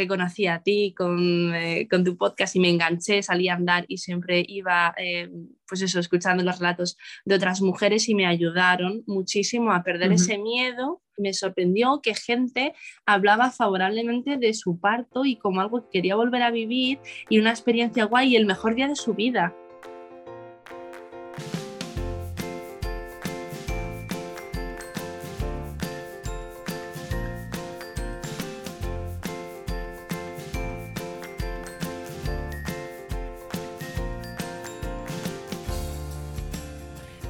te conocí a ti con, eh, con, tu podcast y me enganché, salí a andar y siempre iba, eh, pues eso, escuchando los relatos de otras mujeres y me ayudaron muchísimo a perder ese miedo. Me sorprendió que gente hablaba favorablemente de su parto y como algo que quería volver a vivir y una experiencia guay y el mejor día de su vida.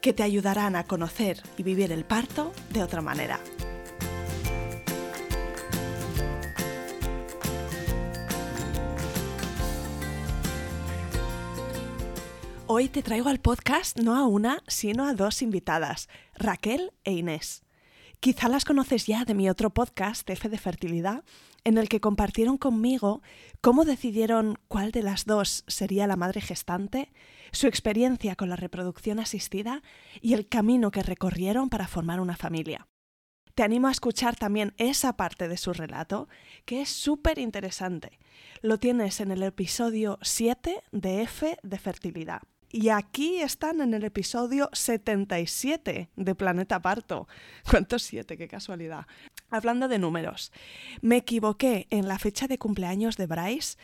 que te ayudarán a conocer y vivir el parto de otra manera. Hoy te traigo al podcast no a una, sino a dos invitadas, Raquel e Inés. Quizá las conoces ya de mi otro podcast, F de Fertilidad, en el que compartieron conmigo cómo decidieron cuál de las dos sería la madre gestante, su experiencia con la reproducción asistida y el camino que recorrieron para formar una familia. Te animo a escuchar también esa parte de su relato, que es súper interesante. Lo tienes en el episodio 7 de F de Fertilidad. Y aquí están en el episodio 77 de Planeta Parto. ¿Cuántos siete? ¡Qué casualidad! Hablando de números, me equivoqué en la fecha de cumpleaños de Bryce,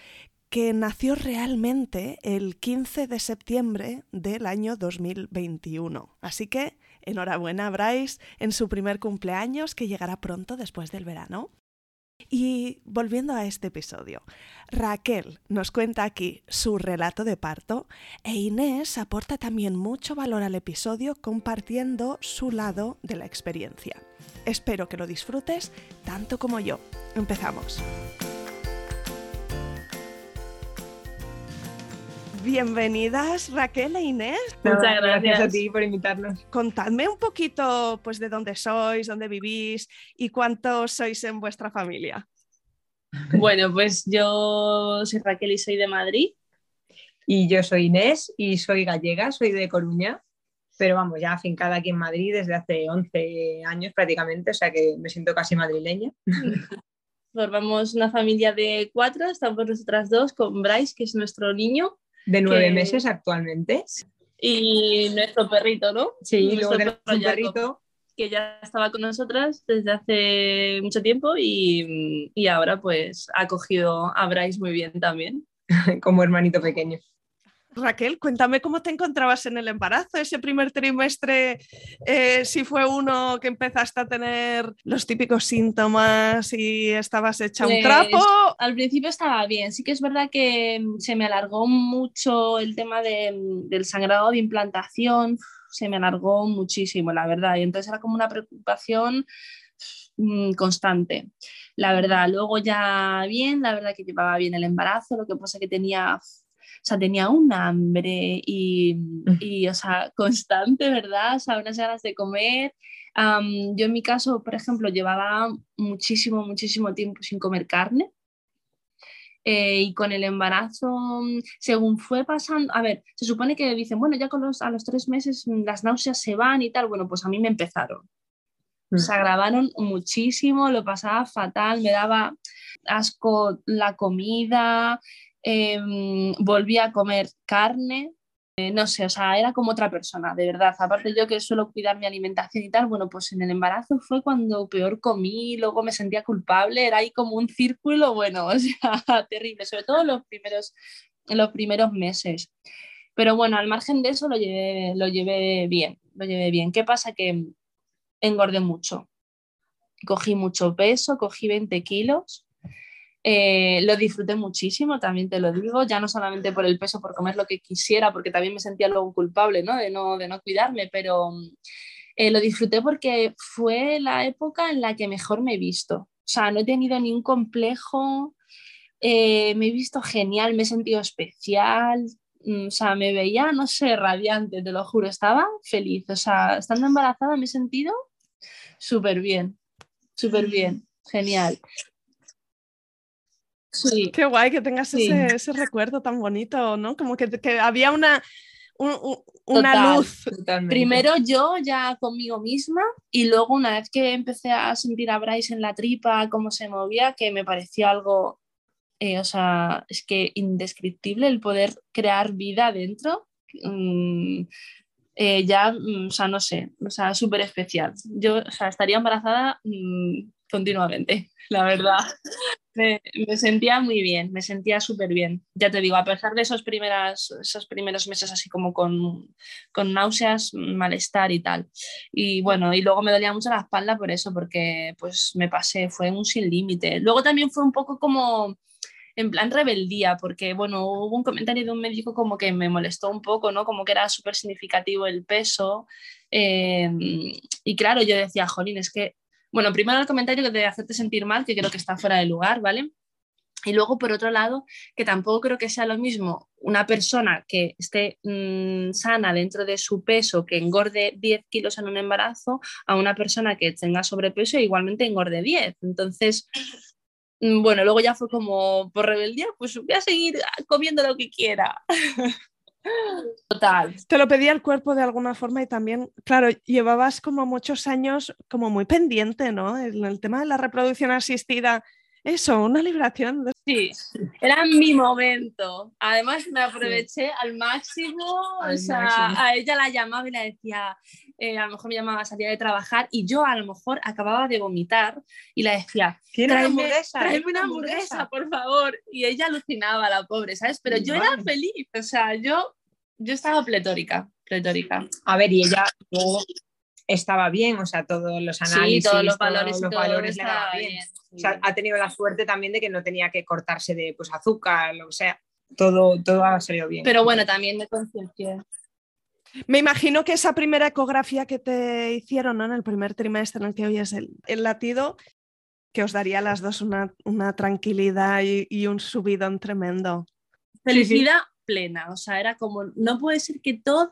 que nació realmente el 15 de septiembre del año 2021. Así que enhorabuena Bryce en su primer cumpleaños que llegará pronto después del verano. Y volviendo a este episodio, Raquel nos cuenta aquí su relato de parto e Inés aporta también mucho valor al episodio compartiendo su lado de la experiencia. Espero que lo disfrutes tanto como yo. Empezamos. Bienvenidas Raquel e Inés. Muchas gracias. a ti por invitarnos. Contadme un poquito pues, de dónde sois, dónde vivís y cuántos sois en vuestra familia. Bueno, pues yo soy Raquel y soy de Madrid. Y yo soy Inés y soy gallega, soy de Coruña, pero vamos, ya afincada aquí en Madrid desde hace 11 años prácticamente, o sea que me siento casi madrileña. Formamos una familia de cuatro, estamos nosotras dos con Bryce, que es nuestro niño, de nueve meses actualmente. Y nuestro perrito, ¿no? Sí, nuestro perrito. Que ya estaba con nosotras desde hace mucho tiempo y, y ahora pues ha cogido a Bryce muy bien también. Como hermanito pequeño. Raquel, cuéntame cómo te encontrabas en el embarazo, ese primer trimestre, eh, si fue uno que empezaste a tener los típicos síntomas y estabas hecha un pues, trapo. Al principio estaba bien, sí que es verdad que mm, se me alargó mucho el tema mm, del sangrado de implantación, se me alargó muchísimo, la verdad, y entonces era como una preocupación mm, constante. La verdad, luego ya bien, la verdad que llevaba bien el embarazo, lo que pasa que tenía sea, tenía un hambre y, y, o sea, constante, ¿verdad? O sea, unas ganas de comer. yo en mi caso, por ejemplo, llevaba muchísimo, muchísimo tiempo sin comer carne. Eh, y con el embarazo, según fue pasando, a ver, se supone que dicen, bueno, ya con los, a los tres meses las náuseas se van y tal, bueno, pues a mí me empezaron. Se agravaron muchísimo, lo pasaba fatal, me daba asco la comida, Em, volví a comer carne, eh, no sé, o sea, era como otra persona, de verdad. Aparte yo que suelo cuidar mi alimentación y tal, bueno, pues en el embarazo fue cuando peor comí, luego me sentía culpable, era ahí como un círculo, bueno, o sea, terrible, sobre todo los primeros, los primeros meses. Pero bueno, al margen de eso lo llevé, lo llevé bien, lo llevé bien. ¿Qué pasa? Que engordé mucho. Cogí mucho peso, cogí 20 kilos eh, lo disfruté muchísimo, también te lo digo, ya no solamente por el peso, por comer lo que quisiera, porque también me sentía luego culpable ¿no? De, no, de no cuidarme, pero eh, lo disfruté porque fue la época en la que mejor me he visto. O sea, no he tenido ningún complejo, eh, me he visto genial, me he sentido especial, mm, o sea, me veía, no sé, radiante, te lo juro, estaba feliz, o sea, estando embarazada me he sentido súper bien, súper bien, genial. Sí. Qué guay que tengas ese, recuerdo tan bonito, ¿no? Como que, que había una, una luz. Primero yo ya conmigo misma y luego una vez que empecé a sentir a Bryce en la tripa, cómo se movía, que me pareció algo, eh, o sea, es que indescriptible el poder crear vida dentro. Mm, eh, ya, mm, o sea, no sé, o sea, súper especial. Yo, o sea, estaría embarazada mm, continuamente, la verdad. Me, sentía muy bien, me sentía súper bien. Ya te digo, a pesar de esos, primeras, esos primeros meses así como con, con náuseas, malestar y tal. Y bueno, y luego me dolía mucho la espalda por eso, porque pues me pasé, fue un sin límite. Luego también fue un poco como en plan rebeldía, porque bueno, hubo un comentario de un médico como que me molestó un poco, ¿no? Como que era súper significativo el peso. Eh, y claro, yo decía, jolín, es que bueno, primero el comentario de hacerte sentir mal, que creo que está fuera de lugar, ¿vale? Y luego, por otro lado, que tampoco creo que sea lo mismo una persona que esté mm, sana dentro de su peso, que engorde 10 kilos en un embarazo, a una persona que tenga sobrepeso e igualmente engorde 10. Entonces, mm, bueno, luego ya fue como por rebeldía, pues voy a seguir comiendo lo que quiera. Total. Te lo pedía el cuerpo de alguna forma y también, claro, llevabas como muchos años como muy pendiente, ¿no? En el tema de la reproducción asistida. Eso, una liberación. Sí, era mi momento. Además me aproveché al máximo. o sea, a ella la llamaba y le decía, eh, a lo mejor me llamaba, salía de trabajar y yo a lo mejor acababa de vomitar y la decía, tráeme, tráeme una hamburguesa, por favor. Y ella alucinaba, la pobre, ¿sabes? Pero yo era feliz, o sea, yo, yo estaba pletórica, pletórica. A ver, y ella estaba bien, o sea, todos los análisis, sí, todos los valores, todos los valores le bien. O sea, ha tenido la suerte también de que no tenía que cortarse de pues, azúcar, o sea, todo, todo ha salido bien. Pero bueno, también de conciencia. Me imagino que esa primera ecografía que te hicieron en el primer trimestre en el que oyes el, el latido, que os daría a las dos una, una tranquilidad y, un subidón tremendo. Felicidad plena, o sea, era como, no puede ser que todo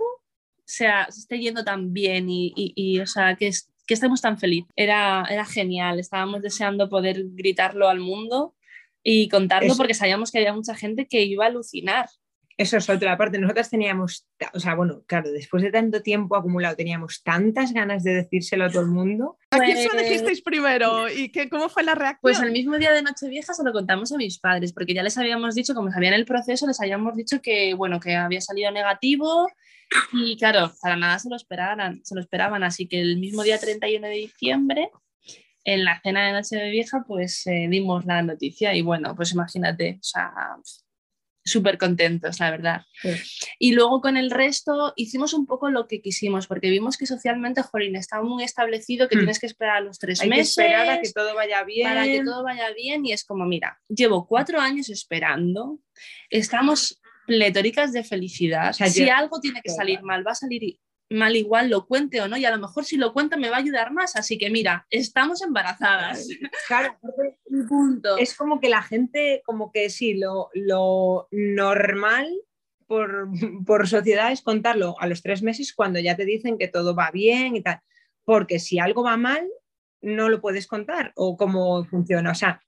sea, se esté yendo tan bien y, y, o sea, que, que estemos tan felices. Era, era genial, estábamos deseando poder gritarlo al mundo y contarlo porque sabíamos que había mucha gente que iba a alucinar. Eso es otra parte. Nosotras teníamos, o sea, bueno, claro, después de tanto tiempo acumulado, teníamos tantas ganas de decírselo a todo el mundo. ¿A quién se lo pues dijisteis primero? ¿Y qué, cómo fue la reacción? Pues el mismo día de Nochevieja se lo contamos a mis padres, porque ya les habíamos dicho, como sabían el proceso, les habíamos dicho que, bueno, que había salido negativo y claro, para nada se lo esperaban, se lo esperaban. Así que el mismo día 31 de diciembre en la cena de Nochevieja, pues eh, dimos la noticia y bueno, pues imagínate, o sea, súper contentos, la verdad. Y luego con el resto hicimos un poco lo que quisimos, porque vimos que socialmente, Jolín, estaba muy establecido que hmm. tienes que esperar a los tres Hay meses. Que esperar a que todo vaya bien. Para que todo vaya bien. Y es como, mira, llevo cuatro años esperando, estamos pletóricas de felicidad. si algo tiene que salir mal, va a salir mal igual lo cuente o no, y a lo mejor si lo cuento me va a ayudar más. Así que mira, estamos embarazadas. Claro, punto. es como que la gente, como que sí, lo, lo normal por, por, sociedad es contarlo a los tres meses cuando ya te dicen que todo va bien y tal. Porque si algo va mal, no lo puedes contar o cómo funciona. O sea,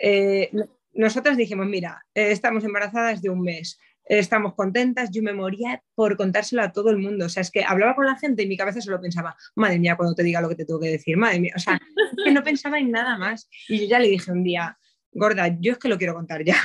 eh, nosotras dijimos, mira, eh, estamos embarazadas de un mes, estamos contentas, yo me moría por contárselo a todo el mundo. O sea, es que hablaba con la gente y mi cabeza solo pensaba, madre mía, cuando te diga lo que te tengo que decir, madre mía. O sea, que no pensaba en nada más. Y yo ya le dije un día, gorda, yo es que lo quiero contar ya.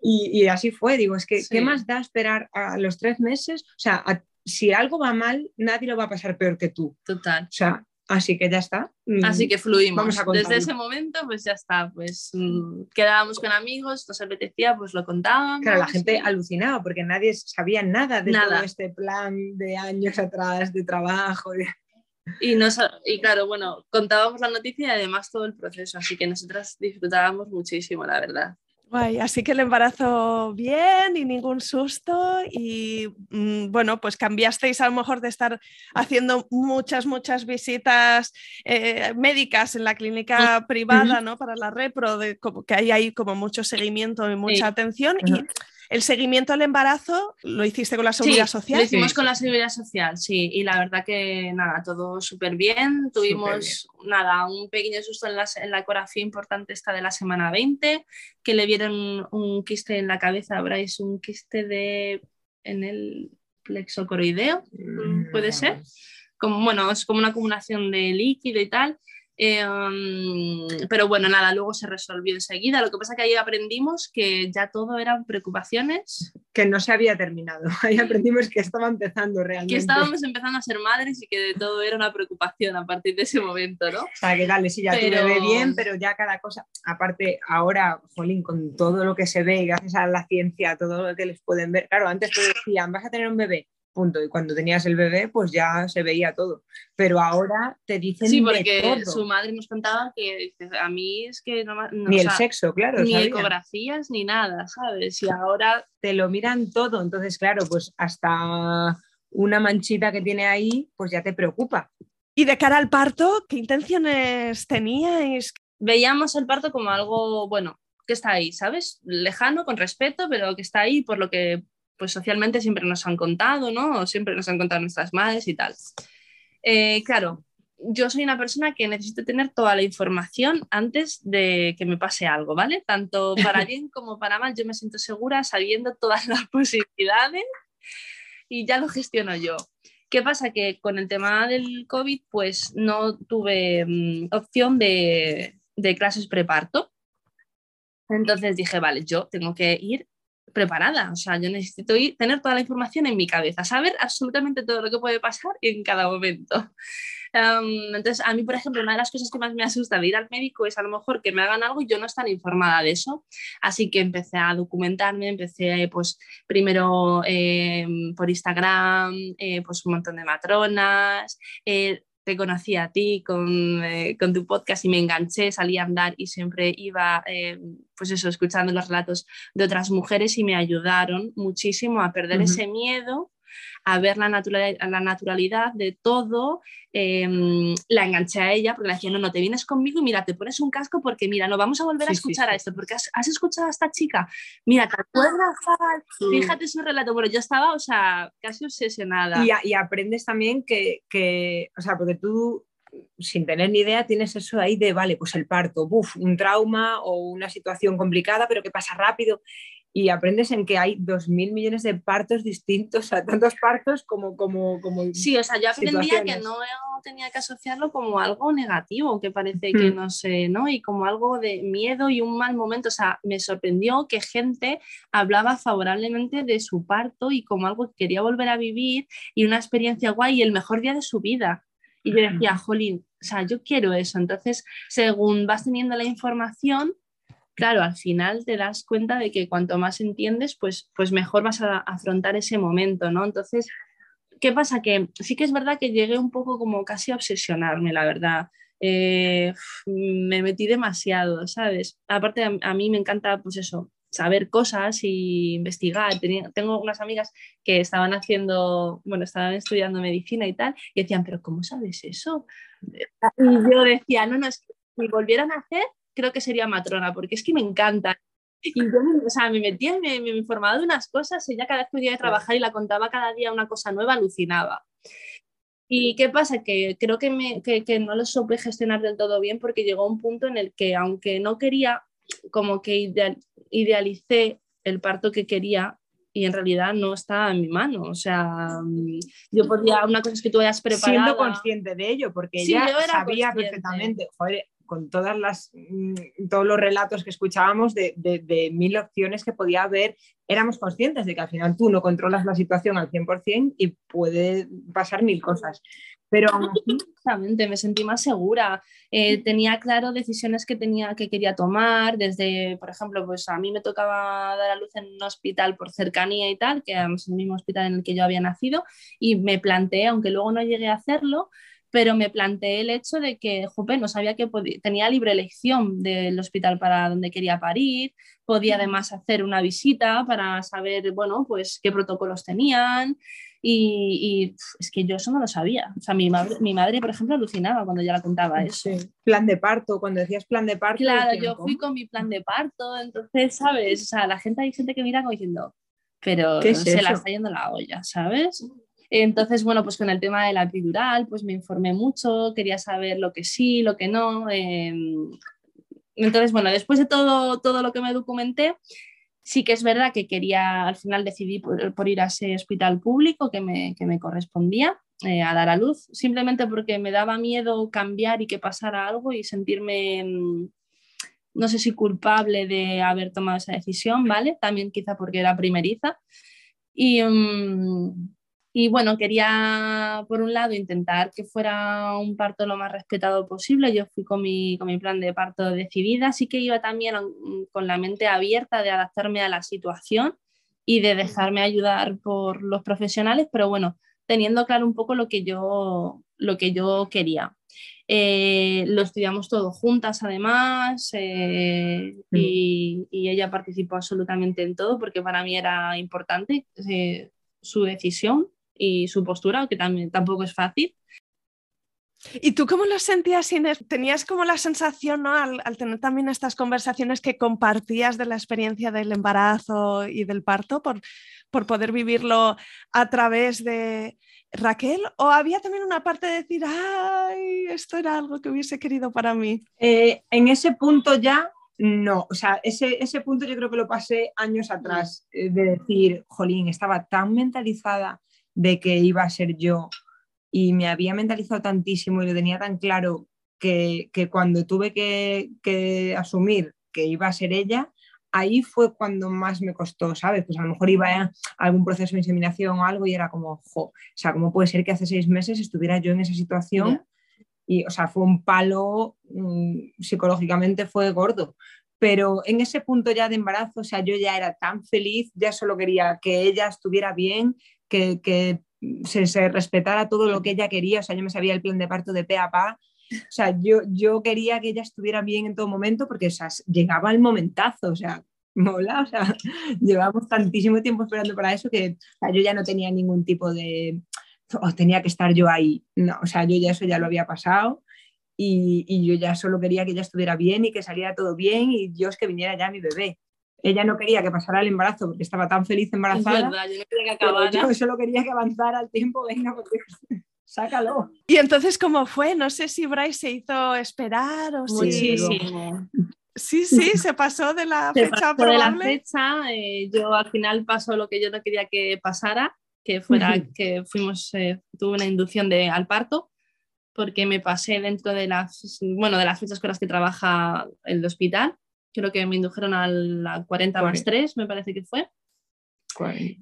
Y, así fue, digo, es que, ¿qué más da esperar a los tres meses? O sea, si algo va mal, nadie lo va a pasar peor que tú. Total. O sea, Así que ya está. Así que fluimos. Desde ese momento, pues ya está. Pues mm, quedábamos con amigos, nos apetecía, pues lo contábamos. Claro, la gente alucinaba porque nadie sabía nada de todo este plan de años atrás de trabajo. Y, nos, y claro, bueno, contábamos la noticia y además todo el proceso, así que nosotras disfrutábamos muchísimo, la verdad. Así que el embarazo bien y ningún susto y mm, bueno, pues cambiasteis a lo mejor de estar haciendo muchas, muchas visitas eh, médicas en la clínica privada, ¿no? Para la repro, de, como, que hay ahí como mucho seguimiento y mucha atención y el seguimiento al embarazo lo hiciste con la seguridad social. Lo hicimos con la seguridad social, sí, y la verdad que nada, todo súper bien. Tuvimos nada, un pequeño susto en la, en la ecografía importante esta de la semana 20, que le vieron un quiste en la cabeza, Bryce, un quiste de en el plexo coroideo, mm, puede ser. Como, bueno, es como una acumulación de líquido y tal. Em, pero bueno, nada, luego se resolvió enseguida. Lo que pasa es que ahí aprendimos que ya todo eran preocupaciones. Que no se había terminado. Ahí aprendimos que estaba empezando realmente. Que estábamos empezando a ser madres y que de todo era una preocupación a partir de ese momento, ¿no? O sea, que dale, sí, ya pero... bebé bien, pero ya cada cosa. Aparte, ahora, Jolín, con todo lo que se ve, gracias a la ciencia, todo lo que les pueden ver. Claro, antes te decían, vas a tener un bebé punto. Y cuando tenías el bebé, pues ya se veía todo. Pero ahora te dicen. Sí, porque su madre nos contaba que a mí es que no. ni el sexo, claro. Ni ecografías ni nada, ¿sabes? Y ahora. Te lo miran todo. Entonces, claro, pues hasta una manchita que tiene ahí, pues ya te preocupa. Y de cara al parto, ¿qué intenciones teníais? Veíamos el parto como algo, bueno, que está ahí, ¿sabes? Lejano, con respeto, pero que está ahí por lo que pues socialmente siempre nos han contado, ¿no? O siempre nos han contado nuestras madres y tal. Eh, claro, yo soy una persona que necesito tener toda la información antes de que me pase algo, ¿vale? Tanto para bien como para mal, yo me siento segura sabiendo todas las posibilidades y ya lo gestiono yo. ¿Qué pasa? Que con el tema del COVID, pues no tuve mm, opción de, de clases preparto. Entonces dije, vale, yo tengo que ir preparada. O sea, yo necesito ir, tener toda la información en mi cabeza, saber absolutamente todo lo que puede pasar en cada momento. entonces, a mí, por ejemplo, una de las cosas que más me asusta de ir al médico es a lo mejor que me hagan algo y yo no estar informada de eso. Así que empecé a documentarme, empecé pues primero em, por Instagram, eh, pues un montón de matronas. Eh, te conocí a ti eh, con, tu podcast y me enganché, salí a andar y siempre iba, eh, pues eso, escuchando los relatos de otras mujeres y me ayudaron muchísimo a perder ese miedo a ver la, la naturalidad de todo, em, la enganché a ella porque le decía, no, no, te vienes conmigo y mira, te pones un casco porque mira, no vamos a volver a escuchar a esto, porque has, escuchado a esta chica, mira, ¿te acuerdas? Fíjate su relato, bueno, yo estaba, o sea, casi obsesionada. Y, aprendes también que, que, o sea, porque tú sin tener ni idea, tienes eso ahí de, vale, pues el parto, buf, un trauma o una situación complicada, pero que pasa rápido y aprendes en que hay dos mil millones de partos distintos, o sea, tantos partos como... como, como sí, o sea, yo aprendía que no tenía que asociarlo como algo negativo, que parece que hmm. no sé, ¿no? Y como algo de miedo y un mal momento, o sea, me sorprendió que gente hablaba favorablemente de su parto y como algo que quería volver a vivir y una experiencia guay y el mejor día de su vida. Y yo decía, jolín, o sea, yo quiero eso. Entonces, según vas teniendo la información, claro, al final te das cuenta de que cuanto más entiendes, pues, pues mejor vas a afrontar ese momento, ¿no? Entonces, ¿qué pasa? Que sí que es verdad que llegué un poco como casi a obsesionarme, la verdad. Eh, me metí demasiado, ¿sabes? Aparte, a, mí me encanta, pues eso, saber cosas y investigar. tengo unas amigas que estaban haciendo, bueno, estaban estudiando medicina y tal, y decían, pero ¿cómo sabes eso? Y yo decía, no, no, es que si volvieran a hacer, creo que sería matrona, porque es que me encanta. Y yo o sea, me metía, me, me informaba de unas cosas, ella cada vez que venía a trabajar y la contaba cada día una cosa nueva, alucinaba. ¿Y qué pasa? Que creo que, me, que, que no lo supe gestionar del todo bien porque llegó un punto en el que, aunque no quería, como que idealicé el parto que quería y en realidad no estaba en mi mano. O sea, yo podía, una cosa es que tú hayas preparado. Siendo consciente de ello, porque ella sabía perfectamente, joder, con todas las, mm, todos los relatos que escuchábamos de, de, mil opciones que podía haber, éramos conscientes de que al final tú no controlas la situación al 100% y puede pasar mil cosas. Pero Exactamente, me sentí más segura. Eh, tenía claro decisiones que, tenía, que quería tomar, desde, por ejemplo, pues a mí me tocaba dar a luz en un hospital por cercanía y tal, que es el mismo hospital en el que yo había nacido, y me planteé, aunque luego no llegué a hacerlo, pero me planteé el hecho de que, jope, no sabía que tenía libre elección del hospital para donde quería parir, podía además hacer una visita para saber, bueno, pues qué protocolos tenían y, es que yo eso no lo sabía. O sea, mi madre, mi madre, por ejemplo, alucinaba cuando ya la contaba eso. Plan de parto, cuando decías plan de parto. Claro, yo fui con mi plan de parto, entonces, ¿sabes? O sea, la gente, hay gente que mira como diciendo, pero se la está yendo la olla, ¿sabes? Entonces, bueno, pues con el tema de la epidural, pues me informé mucho, quería saber lo que sí, lo que no. Em, entonces, bueno, después de todo, todo lo que me documenté, sí que es verdad que quería, al final decidí por, ir a ese hospital público que me, que me correspondía eh, a dar a luz, simplemente porque me daba miedo cambiar y que pasara algo y sentirme, em, no sé si culpable de haber tomado esa decisión, ¿vale? También quizá porque era primeriza. Y, em, y bueno, quería, por un lado, intentar que fuera un parto lo más respetado posible. Yo fui con mi, con mi plan de parto decidida, así que iba también con la mente abierta de adaptarme a la situación y de dejarme ayudar por los profesionales, pero bueno, teniendo claro un poco lo que yo, lo que yo quería. Eh, lo estudiamos todos juntas además eh, mm. y, y, ella participó absolutamente en todo porque para mí era importante eh, su decisión y su postura, que también tampoco es fácil. ¿Y tú cómo lo sentías, Inés? ¿Tenías como la sensación, ¿no? al, tener también estas conversaciones que compartías de la experiencia del embarazo y del parto, por, por poder vivirlo a través de Raquel? ¿O había también una parte de decir, ay, esto era algo que hubiese querido para mí? Eh, en ese punto ya no, o sea, ese, ese, punto yo creo que lo pasé años atrás, eh, de decir, jolín, estaba tan mentalizada de que iba a ser yo y me había mentalizado tantísimo y lo tenía tan claro que, cuando tuve que, asumir que iba a ser ella, ahí fue cuando más me costó, ¿sabes? Pues a lo mejor iba a algún proceso de inseminación o algo y era como, jo, o sea, ¿cómo puede ser que hace seis meses estuviera yo en esa situación? Y, o sea, fue un palo, mm, psicológicamente fue gordo. Pero en ese punto ya de embarazo, o sea, yo ya era tan feliz, ya solo quería que ella estuviera bien, que, se, respetara todo lo que ella quería, o sea, yo me sabía el plan de parto de pe a pa, o sea, yo, yo quería que ella estuviera bien en todo momento porque o llegaba el momentazo, o sea, mola, o sea, llevamos tantísimo tiempo esperando para eso que yo ya no tenía ningún tipo de, o tenía que estar yo ahí, no, o sea, yo ya eso ya lo había pasado y, y, yo ya solo quería que ella estuviera bien y que saliera todo bien y Dios que viniera ya mi bebé ella no quería que pasara el embarazo porque estaba tan feliz embarazada. Es verdad, yo no quería que acabara. Yo solo quería que avanzara el tiempo, venga, porque sácalo. Y entonces, ¿cómo fue? No sé si Bryce se hizo esperar o si... Sí, sí, se pasó de la se fecha pasó de la fecha, eh, yo al final pasó lo que yo no quería que pasara, que fuera que fuimos, eh, tuve una inducción de, al parto, porque me pasé dentro de las, bueno, de las fechas con las que trabaja el hospital creo que me indujeron a la 40 más 3, me parece que fue.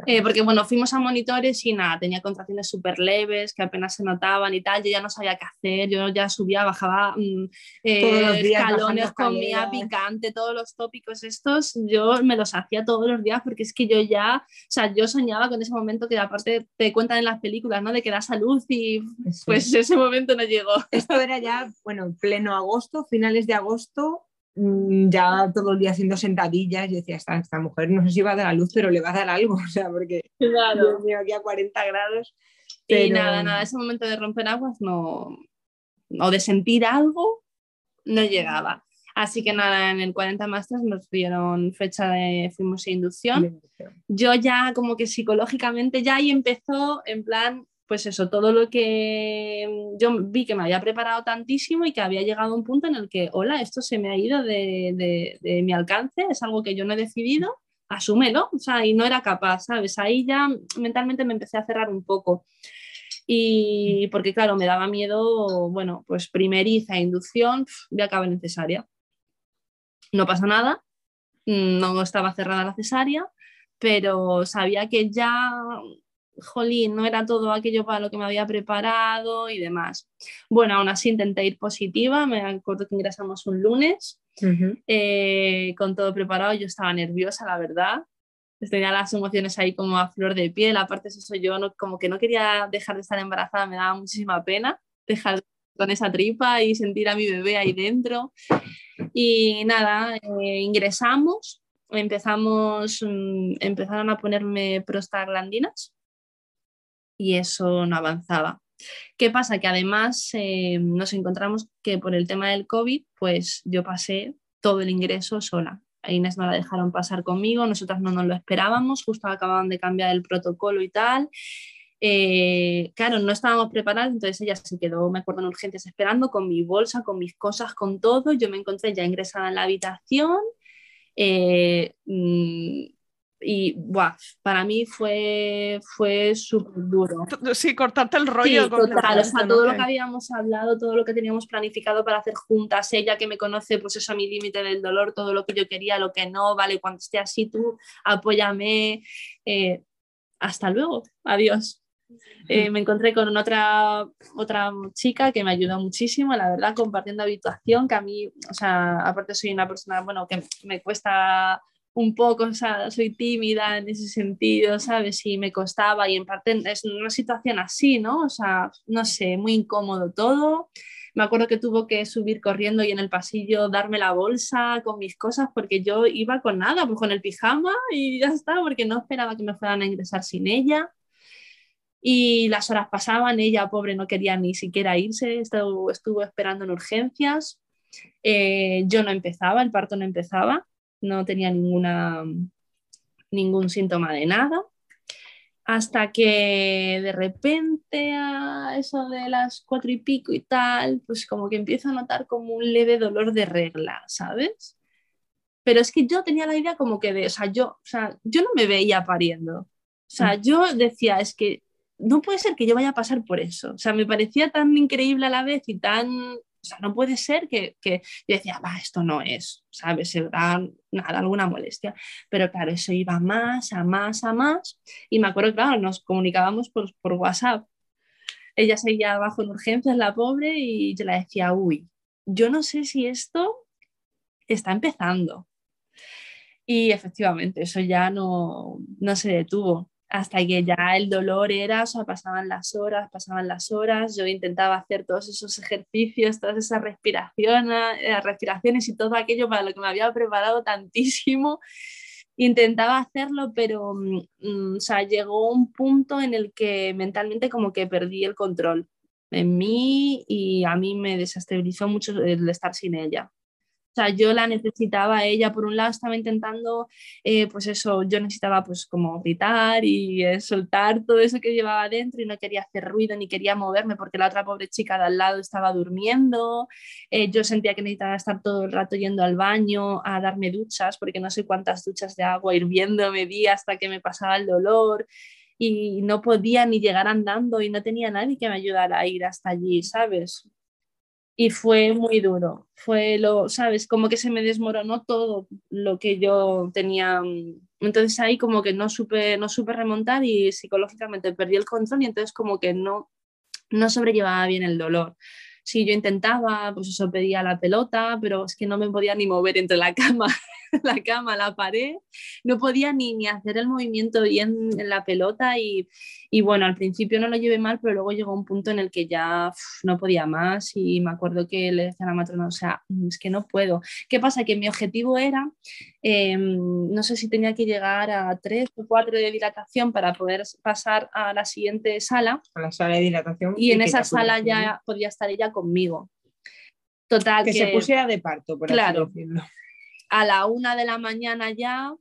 Eh, porque bueno, fuimos a monitores y nada, tenía contracciones súper leves que apenas se notaban y tal, yo ya no sabía qué hacer, yo ya subía, bajaba mm, eh, escalones, comía picante, todos los tópicos estos, yo me los hacía todos los días porque es que yo ya, o sea, yo soñaba con ese momento que aparte te cuentan en las películas, ¿no? De que das a luz y pues ese momento no llegó. Esto era ya, bueno, pleno agosto, finales de agosto, ya todo el día haciendo sentadillas, yo decía, esta, esta mujer no sé si va a dar a luz, pero le va a dar algo, o sea, porque claro. Dios aquí a 40 grados. Y nada, nada, ese momento de romper aguas no, o de sentir algo, no llegaba. Así que nada, en el 40 Masters nos dieron fecha de, fuimos a inducción. Yo ya como que psicológicamente ya ahí empezó en plan, pues eso, todo lo que mm, yo vi que me había preparado tantísimo y que había llegado a un punto en el que, hola, esto se me ha ido de, mi alcance, es algo que yo no he decidido, asúmelo, o sea, y no era capaz, ¿sabes? Ahí ya mentalmente me empecé a cerrar un poco. Y porque, claro, me daba miedo, bueno, pues primeriza, inducción, ya acaba necesaria. No pasa nada, no estaba cerrada la cesárea, pero sabía que ya jolín, no era todo aquello para lo que me había preparado y demás. Bueno, aún así intenté ir positiva, me acuerdo que ingresamos un lunes eh, con todo preparado, yo estaba nerviosa, la verdad. Tenía las emociones ahí como a flor de piel, aparte eso yo no, como que no quería dejar de estar embarazada, me daba muchísima pena. dejar con esa tripa y sentir a mi bebé ahí dentro. Y nada, eh, ingresamos, empezamos, mm, empezaron a ponerme prostaglandinas y eso no avanzaba. ¿Qué pasa? Que además eh, nos encontramos que por el tema del COVID, pues yo pasé todo el ingreso sola. A Inés no la dejaron pasar conmigo, nosotras no nos lo esperábamos, justo acababan de cambiar el protocolo y tal. Eh, claro, no estábamos preparados, entonces ella se quedó, me acuerdo, en urgencias esperando con mi bolsa, con mis cosas, con todo. Yo me encontré ya ingresada en la habitación. Eh, mm, y buah, para mí fue, fue súper duro. Sí, cortarte el rollo. total, o sea, todo lo que habíamos hablado, todo lo que teníamos planificado para hacer juntas, ella que me conoce, pues eso a mi límite del dolor, todo lo que yo quería, lo que no, vale, cuando esté así tú, apóyame. Eh, hasta luego, adiós. Eh, me encontré con otra, otra chica que me ayudó muchísimo, la verdad, compartiendo habitación, que a mí, o sea, aparte soy una persona, bueno, que me cuesta un poco, o sea, soy tímida en ese sentido, ¿sabes? Y me costaba y en parte es una situación así, ¿no? O sea, no sé, muy incómodo todo. Me acuerdo que tuvo que subir corriendo y en el pasillo darme la bolsa con mis cosas porque yo iba con nada, pues con el pijama y ya está, porque no esperaba que me fueran a ingresar sin ella. Y las horas pasaban, ella, pobre, no quería ni siquiera irse, estuvo, estuvo esperando en urgencias. Eh, yo no empezaba, el parto no empezaba no tenía ninguna, ningún síntoma de nada. Hasta que de repente a eso de las cuatro y pico y tal, pues como que empiezo a notar como un leve dolor de regla, ¿sabes? Pero es que yo tenía la idea como que de, o sea, yo, o sea, yo no me veía pariendo. O sea, yo decía, es que no puede ser que yo vaya a pasar por eso. O sea, me parecía tan increíble a la vez y tan o sea, no puede ser que, yo decía, va, esto no es, ¿sabes? Se da nada, alguna molestia. Pero claro, eso iba más, a más, a más. Y me acuerdo, claro, nos comunicábamos por, por WhatsApp. Ella seguía abajo en urgencias, la pobre, y yo le decía, uy, yo no sé si esto está empezando. Y efectivamente, eso ya no, no se detuvo hasta que ya el dolor era, o sea, pasaban las horas, pasaban las horas, yo intentaba hacer todos esos ejercicios, todas esas respiraciones, eh, respiraciones y todo aquello para lo que me había preparado tantísimo. Intentaba hacerlo, pero mm, o sea, llegó un punto en el que mentalmente como que perdí el control en mí y a mí me desestabilizó mucho el estar sin ella. O sea, yo la necesitaba ella, por un lado estaba intentando, eh, pues eso, yo necesitaba pues como gritar y eh, soltar todo eso que llevaba dentro y no quería hacer ruido ni quería moverme porque la otra pobre chica de al lado estaba durmiendo, eh, yo sentía que necesitaba estar todo el rato yendo al baño a darme duchas porque no sé cuántas duchas de agua hirviendo me di hasta que me pasaba el dolor y no podía ni llegar andando y no tenía nadie que me ayudara a ir hasta allí, ¿sabes? Y fue muy duro. Fue lo, ¿sabes? Como que se me desmoronó todo lo que yo tenía. Mm, entonces ahí como que no supe, no supe remontar y psicológicamente perdí el control y entonces como que no, no sobrellevaba bien el dolor. Si yo intentaba, pues eso pedía la pelota, pero es que no me podía ni mover entre la cama, la cama, la pared, no podía ni, ni hacer el movimiento bien en la pelota y, y, bueno, al principio no lo llevé mal, pero luego llegó un punto en el que ya no podía más y me acuerdo que le decía a la matrona, o sea, mm, es que no puedo. ¿Qué pasa? Que mi objetivo era, em, no sé si tenía que llegar a tres o cuatro de dilatación para poder pasar a la siguiente sala. A la sala de dilatación. Y, en esa sala ya podía estar ella conmigo. Total. Que, se pusiera de parto, por claro, así decirlo a la una de la mañana ya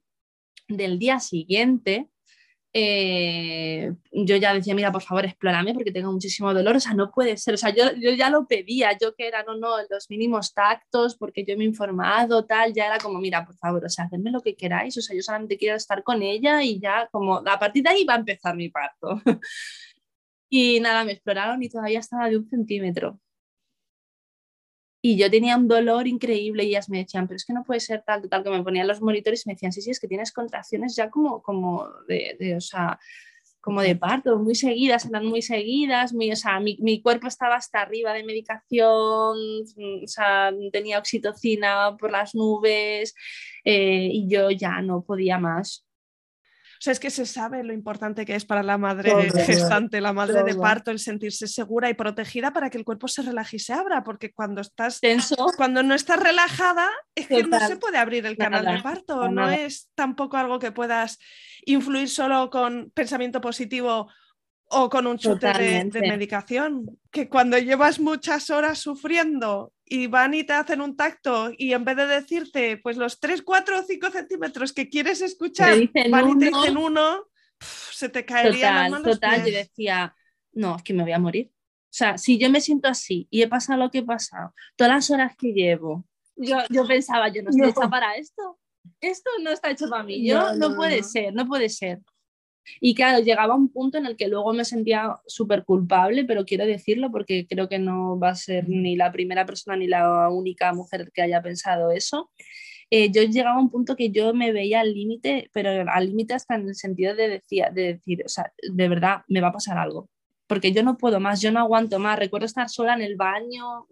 del día siguiente, eh, yo ya decía, mira, por favor, explórame porque tengo muchísimo dolor, o sea, no puede ser, o sea, yo, yo ya lo pedía, yo que era, no, no, los mínimos tactos, porque yo me he informado, tal, ya era como, mira, por favor, o sea, hacedme lo que queráis, o sea, yo solamente quiero estar con ella y ya, como, a partir de ahí va a empezar mi parto. y nada, me exploraron y todavía estaba de un centímetro. Y yo tenía un dolor increíble y ellas me decían, pero es que no puede ser tal, tal, que me ponían los monitores y me decían, sí, sí, es que tienes contracciones ya como, como de, o sea, como de parto, muy seguidas, eran muy seguidas, muy, o sea, mi, mi, cuerpo estaba hasta arriba de medicación, o sea, tenía oxitocina por las nubes eh, y yo ya no podía más. Sea, es que se sabe lo importante que es para la madre gestante, la madre de parto, el sentirse segura y protegida para que el cuerpo se relaje y se abra, porque cuando estás Tenso. cuando no estás relajada, es que no se puede abrir el canal de parto, no es tampoco algo que puedas influir solo con pensamiento positivo o con un chute de, de, medicación. Que cuando llevas muchas horas sufriendo y van y te hacen un tacto y en vez de decirte pues los 3, 4 o 5 centímetros que quieres escuchar, van y te dicen uno, se te caería total, la mano. Total, yo decía, no, es que me voy a morir. O sea, si yo me siento así y he pasado lo que he pasado, todas las horas que llevo, yo, yo pensaba, yo no estoy hecha para esto. Esto no está hecho para mí. Yo no, no, no puede ser, no puede ser. Y claro, llegaba un punto en el que luego me sentía súper culpable, pero quiero decirlo porque creo que no va a ser ni la primera persona ni la única mujer que haya pensado eso. Eh, yo llegaba a un punto que yo me veía al límite, pero al límite hasta en el sentido de, decir, de decir, o sea, de verdad, me va a pasar algo porque yo no puedo más, yo no aguanto más. Recuerdo estar sola en el baño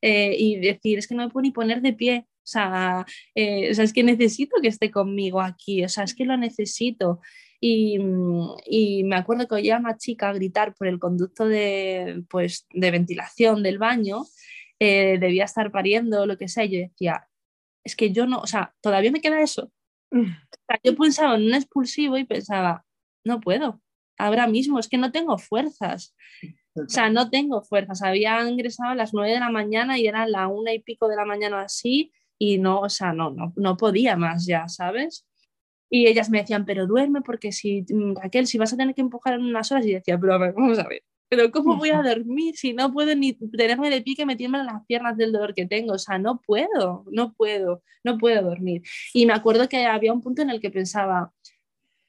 eh, y decir, es que no me puedo ni poner de pie. O sea, eh, o sea, es que necesito que esté conmigo aquí, o sea, es que lo necesito. Y, y, me acuerdo que oía a una chica gritar por el conducto de, pues, de ventilación del baño, eh, debía estar pariendo, lo que sea, y yo decía, es que yo no, o sea, todavía me queda eso. O sea, yo pensaba en un expulsivo y pensaba, no puedo, ahora mismo, es que no tengo fuerzas. O sea, no tengo fuerzas. Había ingresado a las nueve de la mañana y era la una y pico de la mañana así y no, o sea, no, no, no podía más ya, ¿sabes? Y ellas me decían, pero duerme porque si, Raquel, si vas a tener que empujar en unas horas, y decía, pero a ver, vamos a ver, pero ¿cómo voy a dormir si no puedo ni tenerme de pie que me tiemblan las piernas del dolor que tengo? O sea, no puedo, no puedo, no puedo dormir. Y me acuerdo que había un punto en el que pensaba,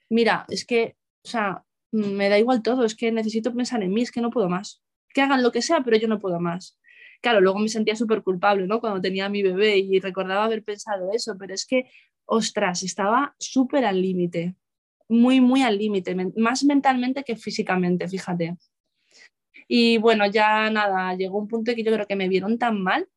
mira, es que, o sea, me da igual todo, es que necesito pensar en mí, es que no puedo más. Que hagan lo que sea, pero yo no puedo más. Claro, luego me sentía súper culpable, ¿no? Cuando tenía a mi bebé y recordaba haber pensado eso, pero es que ostras, estaba súper al límite, muy, muy al límite, más mentalmente que físicamente, fíjate. Y bueno, ya nada, llegó un punto que yo creo que me vieron tan mal